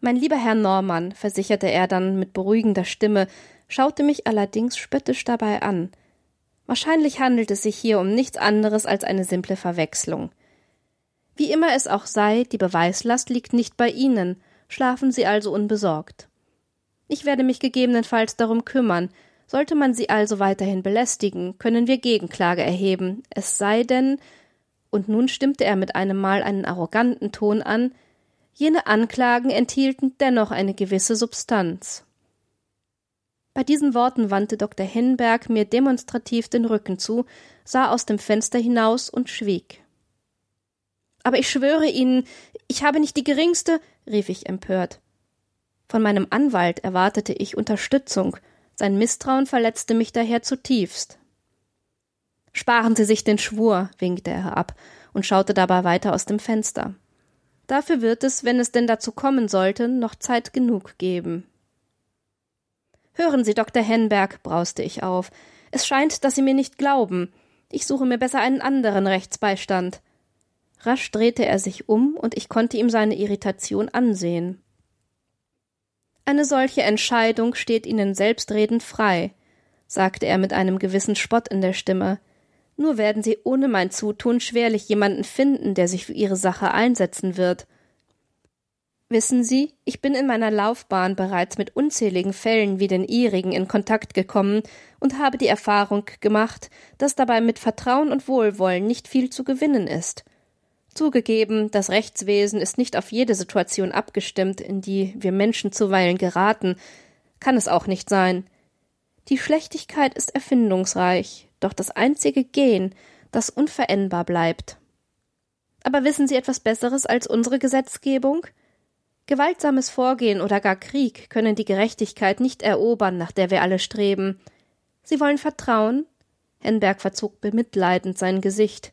Mein lieber Herr Normann, versicherte er dann mit beruhigender Stimme, schaute mich allerdings spöttisch dabei an. Wahrscheinlich handelt es sich hier um nichts anderes als eine simple Verwechslung. Wie immer es auch sei, die Beweislast liegt nicht bei Ihnen, schlafen Sie also unbesorgt. Ich werde mich gegebenenfalls darum kümmern, sollte man sie also weiterhin belästigen, können wir Gegenklage erheben, es sei denn, und nun stimmte er mit einem Mal einen arroganten Ton an, jene Anklagen enthielten dennoch eine gewisse Substanz. Bei diesen Worten wandte Dr. Henberg mir demonstrativ den Rücken zu, sah aus dem Fenster hinaus und schwieg. Aber ich schwöre Ihnen, ich habe nicht die geringste, rief ich empört. Von meinem Anwalt erwartete ich Unterstützung, sein Misstrauen verletzte mich daher zutiefst. Sparen Sie sich den Schwur, winkte er herab und schaute dabei weiter aus dem Fenster. Dafür wird es, wenn es denn dazu kommen sollte, noch Zeit genug geben. Hören Sie, Dr. Henberg, brauste ich auf. Es scheint, dass Sie mir nicht glauben. Ich suche mir besser einen anderen Rechtsbeistand. Rasch drehte er sich um, und ich konnte ihm seine Irritation ansehen. Eine solche Entscheidung steht Ihnen selbstredend frei, sagte er mit einem gewissen Spott in der Stimme. Nur werden Sie ohne mein Zutun schwerlich jemanden finden, der sich für Ihre Sache einsetzen wird. Wissen Sie, ich bin in meiner Laufbahn bereits mit unzähligen Fällen wie den Ihrigen in Kontakt gekommen und habe die Erfahrung gemacht, dass dabei mit Vertrauen und Wohlwollen nicht viel zu gewinnen ist. Zugegeben, das Rechtswesen ist nicht auf jede Situation abgestimmt, in die wir Menschen zuweilen geraten, kann es auch nicht sein. Die Schlechtigkeit ist erfindungsreich, doch das einzige Gen, das unveränderbar bleibt. Aber wissen Sie etwas Besseres als unsere Gesetzgebung? Gewaltsames Vorgehen oder gar Krieg können die Gerechtigkeit nicht erobern, nach der wir alle streben. Sie wollen Vertrauen? Henberg verzog bemitleidend sein Gesicht.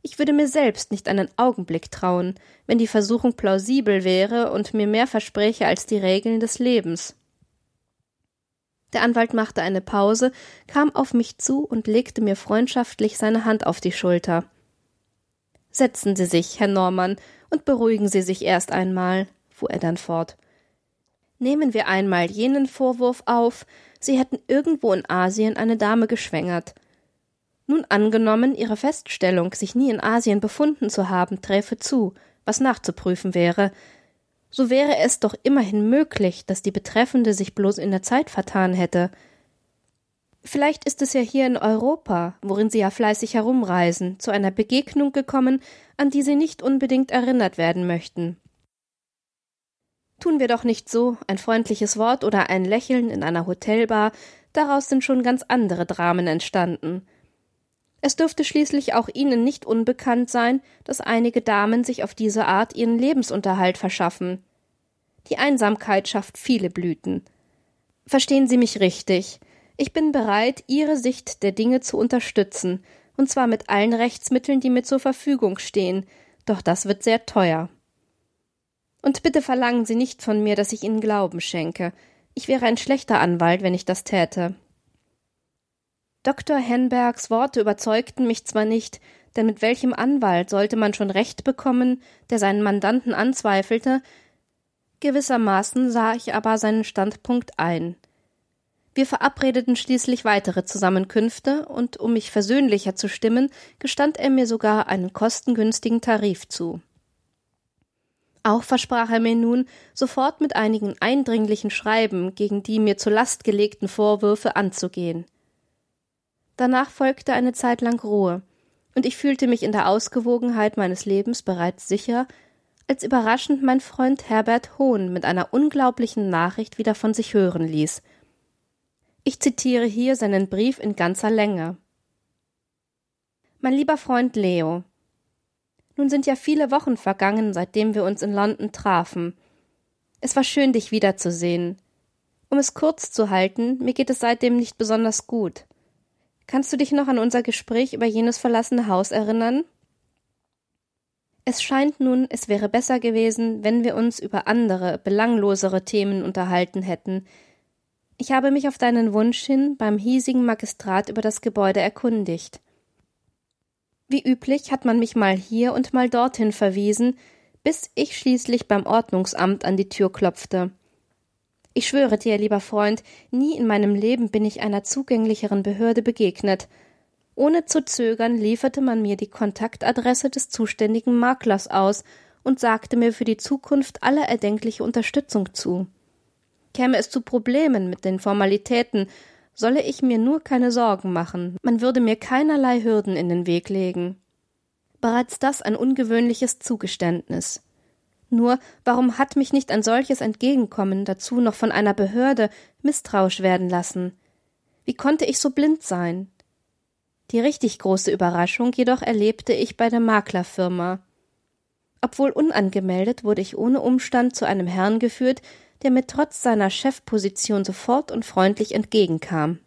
Ich würde mir selbst nicht einen Augenblick trauen, wenn die Versuchung plausibel wäre und mir mehr verspräche als die Regeln des Lebens. Der Anwalt machte eine Pause, kam auf mich zu und legte mir freundschaftlich seine Hand auf die Schulter. Setzen Sie sich, Herr Normann, und beruhigen Sie sich erst einmal, fuhr er dann fort. Nehmen wir einmal jenen Vorwurf auf, Sie hätten irgendwo in Asien eine Dame geschwängert. Nun angenommen, ihre Feststellung, sich nie in Asien befunden zu haben, träfe zu, was nachzuprüfen wäre, so wäre es doch immerhin möglich, dass die Betreffende sich bloß in der Zeit vertan hätte. Vielleicht ist es ja hier in Europa, worin Sie ja fleißig herumreisen, zu einer Begegnung gekommen, an die Sie nicht unbedingt erinnert werden möchten. Tun wir doch nicht so, ein freundliches Wort oder ein Lächeln in einer Hotelbar, daraus sind schon ganz andere Dramen entstanden. Es dürfte schließlich auch Ihnen nicht unbekannt sein, dass einige Damen sich auf diese Art ihren Lebensunterhalt verschaffen. Die Einsamkeit schafft viele Blüten. Verstehen Sie mich richtig. Ich bin bereit, Ihre Sicht der Dinge zu unterstützen, und zwar mit allen Rechtsmitteln, die mir zur Verfügung stehen, doch das wird sehr teuer. Und bitte verlangen Sie nicht von mir, dass ich Ihnen Glauben schenke. Ich wäre ein schlechter Anwalt, wenn ich das täte. Dr. Henbergs Worte überzeugten mich zwar nicht, denn mit welchem Anwalt sollte man schon Recht bekommen, der seinen Mandanten anzweifelte, gewissermaßen sah ich aber seinen Standpunkt ein. Wir verabredeten schließlich weitere Zusammenkünfte, und um mich versöhnlicher zu stimmen, gestand er mir sogar einen kostengünstigen Tarif zu. Auch versprach er mir nun, sofort mit einigen eindringlichen Schreiben gegen die mir zur Last gelegten Vorwürfe anzugehen. Danach folgte eine Zeit lang Ruhe, und ich fühlte mich in der Ausgewogenheit meines Lebens bereits sicher, als überraschend mein Freund Herbert Hohn mit einer unglaublichen Nachricht wieder von sich hören ließ. Ich zitiere hier seinen Brief in ganzer Länge. Mein lieber Freund Leo, nun sind ja viele Wochen vergangen, seitdem wir uns in London trafen. Es war schön, dich wiederzusehen. Um es kurz zu halten, mir geht es seitdem nicht besonders gut. Kannst du dich noch an unser Gespräch über jenes verlassene Haus erinnern? Es scheint nun, es wäre besser gewesen, wenn wir uns über andere, belanglosere Themen unterhalten hätten. Ich habe mich auf deinen Wunsch hin beim hiesigen Magistrat über das Gebäude erkundigt. Wie üblich hat man mich mal hier und mal dorthin verwiesen, bis ich schließlich beim Ordnungsamt an die Tür klopfte. Ich schwöre dir, lieber Freund, nie in meinem Leben bin ich einer zugänglicheren Behörde begegnet. Ohne zu zögern lieferte man mir die Kontaktadresse des zuständigen Maklers aus und sagte mir für die Zukunft alle erdenkliche Unterstützung zu. Käme es zu Problemen mit den Formalitäten, solle ich mir nur keine Sorgen machen, man würde mir keinerlei Hürden in den Weg legen. Bereits das ein ungewöhnliches Zugeständnis. Nur warum hat mich nicht ein solches Entgegenkommen dazu noch von einer Behörde misstrauisch werden lassen? Wie konnte ich so blind sein? Die richtig große Überraschung jedoch erlebte ich bei der Maklerfirma. Obwohl unangemeldet wurde ich ohne Umstand zu einem Herrn geführt, der mir trotz seiner Chefposition sofort und freundlich entgegenkam.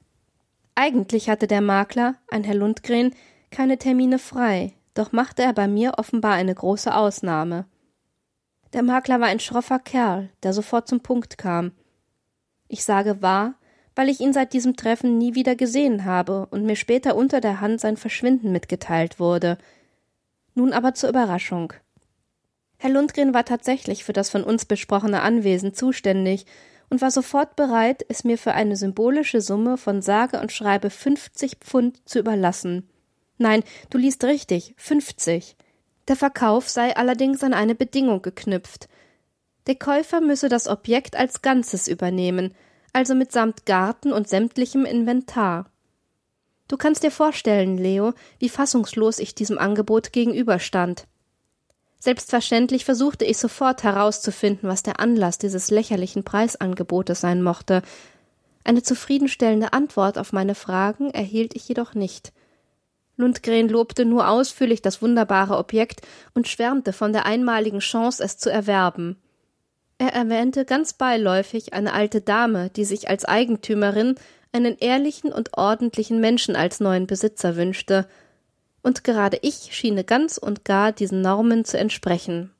Eigentlich hatte der Makler, ein Herr Lundgren, keine Termine frei, doch machte er bei mir offenbar eine große Ausnahme. Der Makler war ein schroffer Kerl, der sofort zum Punkt kam. Ich sage wahr, weil ich ihn seit diesem Treffen nie wieder gesehen habe und mir später unter der Hand sein Verschwinden mitgeteilt wurde. Nun aber zur Überraschung. Herr Lundgren war tatsächlich für das von uns besprochene Anwesen zuständig und war sofort bereit, es mir für eine symbolische Summe von sage und schreibe fünfzig Pfund zu überlassen. Nein, du liest richtig, fünfzig. Der Verkauf sei allerdings an eine Bedingung geknüpft. Der Käufer müsse das Objekt als Ganzes übernehmen, also mitsamt Garten und sämtlichem Inventar. Du kannst dir vorstellen, Leo, wie fassungslos ich diesem Angebot gegenüberstand. Selbstverständlich versuchte ich sofort herauszufinden, was der Anlass dieses lächerlichen Preisangebotes sein mochte. Eine zufriedenstellende Antwort auf meine Fragen erhielt ich jedoch nicht. Lundgren lobte nur ausführlich das wunderbare Objekt und schwärmte von der einmaligen Chance, es zu erwerben. Er erwähnte ganz beiläufig eine alte Dame, die sich als Eigentümerin einen ehrlichen und ordentlichen Menschen als neuen Besitzer wünschte, und gerade ich schiene ganz und gar diesen Normen zu entsprechen.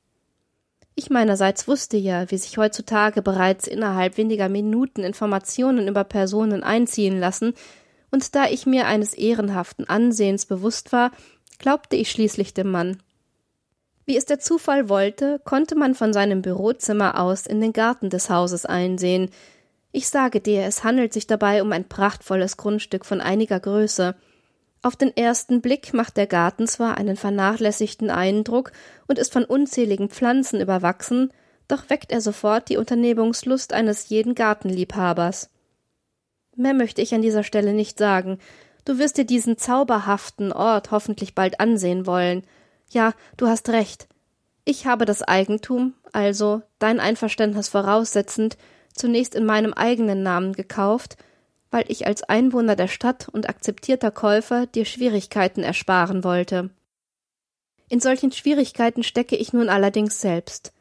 Ich meinerseits wusste ja, wie sich heutzutage bereits innerhalb weniger Minuten Informationen über Personen einziehen lassen, und da ich mir eines ehrenhaften Ansehens bewusst war, glaubte ich schließlich dem Mann. Wie es der Zufall wollte, konnte man von seinem Bürozimmer aus in den Garten des Hauses einsehen. Ich sage dir, es handelt sich dabei um ein prachtvolles Grundstück von einiger Größe. Auf den ersten Blick macht der Garten zwar einen vernachlässigten Eindruck und ist von unzähligen Pflanzen überwachsen, doch weckt er sofort die Unternehmungslust eines jeden Gartenliebhabers. Mehr möchte ich an dieser Stelle nicht sagen. Du wirst dir diesen zauberhaften Ort hoffentlich bald ansehen wollen. Ja, du hast recht. Ich habe das Eigentum, also dein Einverständnis voraussetzend, zunächst in meinem eigenen Namen gekauft weil ich als Einwohner der Stadt und akzeptierter Käufer dir Schwierigkeiten ersparen wollte. In solchen Schwierigkeiten stecke ich nun allerdings selbst.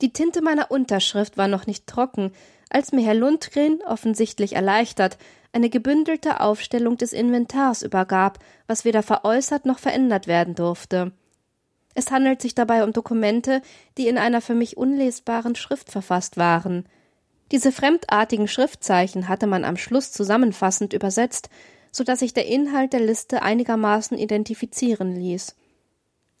Die Tinte meiner Unterschrift war noch nicht trocken, als mir Herr Lundgren, offensichtlich erleichtert, eine gebündelte Aufstellung des Inventars übergab, was weder veräußert noch verändert werden durfte. Es handelt sich dabei um Dokumente, die in einer für mich unlesbaren Schrift verfasst waren. Diese fremdartigen Schriftzeichen hatte man am Schluss zusammenfassend übersetzt, so dass sich der Inhalt der Liste einigermaßen identifizieren ließ.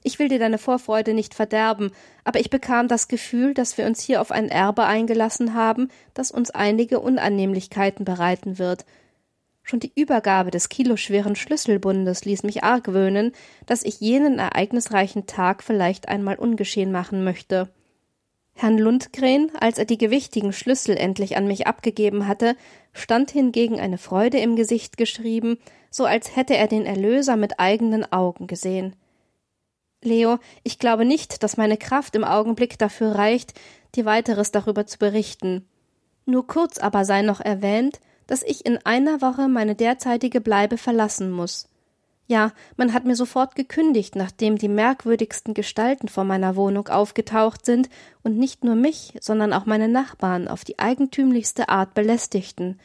Ich will dir deine Vorfreude nicht verderben, aber ich bekam das Gefühl, dass wir uns hier auf ein Erbe eingelassen haben, das uns einige Unannehmlichkeiten bereiten wird. Schon die Übergabe des kiloschweren Schlüsselbundes ließ mich argwöhnen, dass ich jenen ereignisreichen Tag vielleicht einmal ungeschehen machen möchte. Herrn Lundgren, als er die gewichtigen Schlüssel endlich an mich abgegeben hatte, stand hingegen eine Freude im Gesicht geschrieben, so als hätte er den Erlöser mit eigenen Augen gesehen. Leo, ich glaube nicht, dass meine Kraft im Augenblick dafür reicht, dir weiteres darüber zu berichten. Nur kurz aber sei noch erwähnt, dass ich in einer Woche meine derzeitige Bleibe verlassen muss. Ja, man hat mir sofort gekündigt, nachdem die merkwürdigsten Gestalten vor meiner Wohnung aufgetaucht sind und nicht nur mich, sondern auch meine Nachbarn auf die eigentümlichste Art belästigten.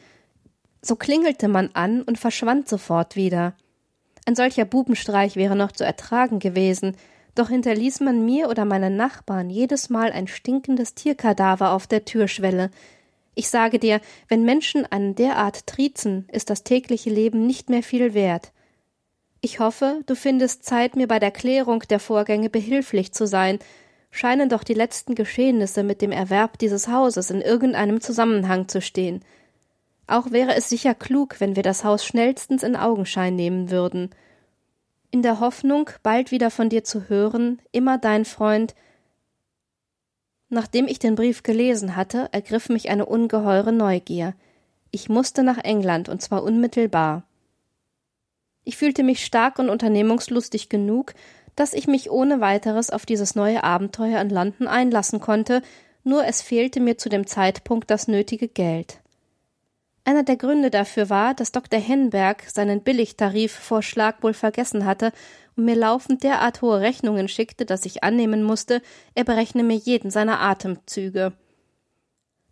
So klingelte man an und verschwand sofort wieder. Ein solcher Bubenstreich wäre noch zu ertragen gewesen, doch hinterließ man mir oder meinen Nachbarn jedes Mal ein stinkendes Tierkadaver auf der Türschwelle, ich sage dir, wenn Menschen einen derart triezen, ist das tägliche Leben nicht mehr viel wert. Ich hoffe, du findest Zeit, mir bei der Klärung der Vorgänge behilflich zu sein. Scheinen doch die letzten Geschehnisse mit dem Erwerb dieses Hauses in irgendeinem Zusammenhang zu stehen. Auch wäre es sicher klug, wenn wir das Haus schnellstens in Augenschein nehmen würden. In der Hoffnung, bald wieder von dir zu hören, immer dein Freund Nachdem ich den Brief gelesen hatte, ergriff mich eine ungeheure Neugier. Ich musste nach England, und zwar unmittelbar. Ich fühlte mich stark und unternehmungslustig genug, dass ich mich ohne weiteres auf dieses neue Abenteuer in London einlassen konnte, nur es fehlte mir zu dem Zeitpunkt das nötige Geld. Einer der Gründe dafür war, dass Dr. Henberg seinen Billigtarifvorschlag wohl vergessen hatte und mir laufend derart hohe Rechnungen schickte, dass ich annehmen musste, er berechne mir jeden seiner Atemzüge.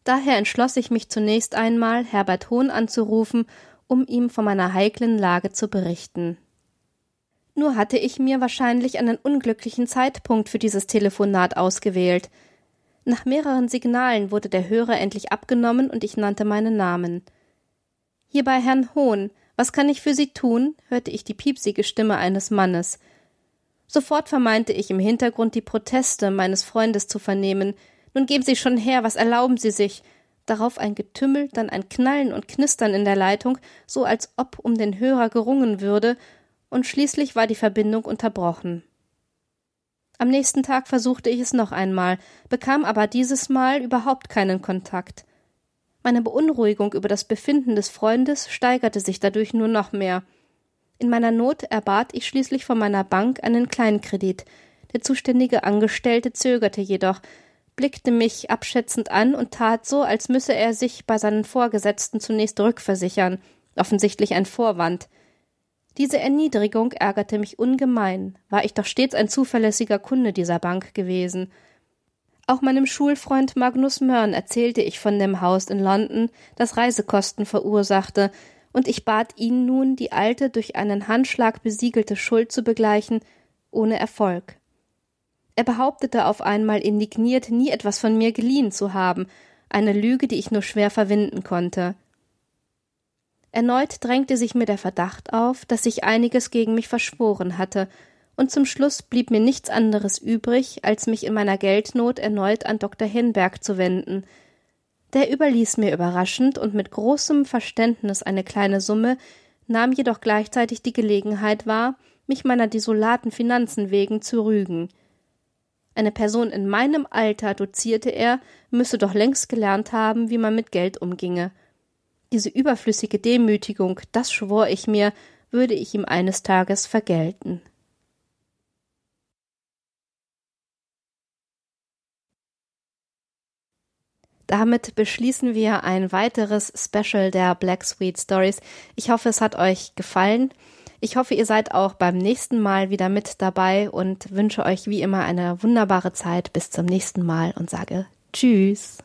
Daher entschloss ich mich zunächst einmal, Herbert Hohn anzurufen, um ihm von meiner heiklen Lage zu berichten. Nur hatte ich mir wahrscheinlich einen unglücklichen Zeitpunkt für dieses Telefonat ausgewählt. Nach mehreren Signalen wurde der Hörer endlich abgenommen und ich nannte meinen Namen. Hier bei Herrn Hohn, was kann ich für Sie tun? hörte ich die piepsige Stimme eines Mannes. Sofort vermeinte ich im Hintergrund die Proteste meines Freundes zu vernehmen. Nun geben Sie schon her, was erlauben Sie sich? Darauf ein Getümmel, dann ein Knallen und Knistern in der Leitung, so als ob um den Hörer gerungen würde, und schließlich war die Verbindung unterbrochen. Am nächsten Tag versuchte ich es noch einmal, bekam aber dieses Mal überhaupt keinen Kontakt. Meine Beunruhigung über das Befinden des Freundes steigerte sich dadurch nur noch mehr. In meiner Not erbat ich schließlich von meiner Bank einen Kleinkredit. Der zuständige Angestellte zögerte jedoch, blickte mich abschätzend an und tat so, als müsse er sich bei seinen Vorgesetzten zunächst rückversichern, offensichtlich ein Vorwand. Diese Erniedrigung ärgerte mich ungemein, war ich doch stets ein zuverlässiger Kunde dieser Bank gewesen. Auch meinem Schulfreund Magnus Mörn erzählte ich von dem Haus in London, das Reisekosten verursachte, und ich bat ihn nun, die alte durch einen Handschlag besiegelte Schuld zu begleichen, ohne Erfolg. Er behauptete auf einmal indigniert, nie etwas von mir geliehen zu haben, eine Lüge, die ich nur schwer verwinden konnte. Erneut drängte sich mir der Verdacht auf, dass sich einiges gegen mich verschworen hatte und zum Schluss blieb mir nichts anderes übrig, als mich in meiner Geldnot erneut an Dr. Hinberg zu wenden. Der überließ mir überraschend und mit großem Verständnis eine kleine Summe, nahm jedoch gleichzeitig die Gelegenheit wahr, mich meiner desolaten Finanzen wegen zu rügen. Eine Person in meinem Alter, dozierte er, müsse doch längst gelernt haben, wie man mit Geld umginge. Diese überflüssige Demütigung, das schwor ich mir, würde ich ihm eines Tages vergelten. Damit beschließen wir ein weiteres Special der Black Sweet Stories. Ich hoffe, es hat euch gefallen. Ich hoffe, ihr seid auch beim nächsten Mal wieder mit dabei und wünsche euch wie immer eine wunderbare Zeit. Bis zum nächsten Mal und sage Tschüss.